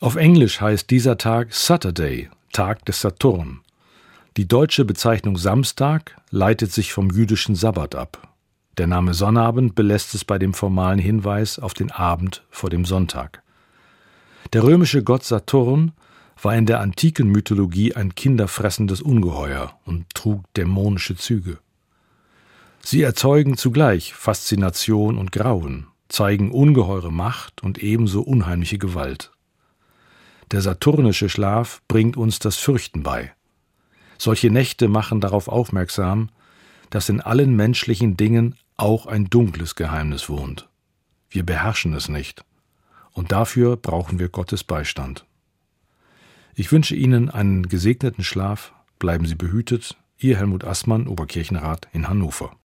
Auf Englisch heißt dieser Tag Saturday, Tag des Saturn. Die deutsche Bezeichnung Samstag leitet sich vom jüdischen Sabbat ab. Der Name Sonnabend belässt es bei dem formalen Hinweis auf den Abend vor dem Sonntag. Der römische Gott Saturn war in der antiken Mythologie ein kinderfressendes Ungeheuer und trug dämonische Züge. Sie erzeugen zugleich Faszination und Grauen, zeigen ungeheure Macht und ebenso unheimliche Gewalt. Der saturnische Schlaf bringt uns das Fürchten bei. Solche Nächte machen darauf aufmerksam, dass in allen menschlichen Dingen auch ein dunkles Geheimnis wohnt. Wir beherrschen es nicht. Und dafür brauchen wir Gottes Beistand. Ich wünsche Ihnen einen gesegneten Schlaf, bleiben Sie behütet, Ihr Helmut Assmann, Oberkirchenrat in Hannover.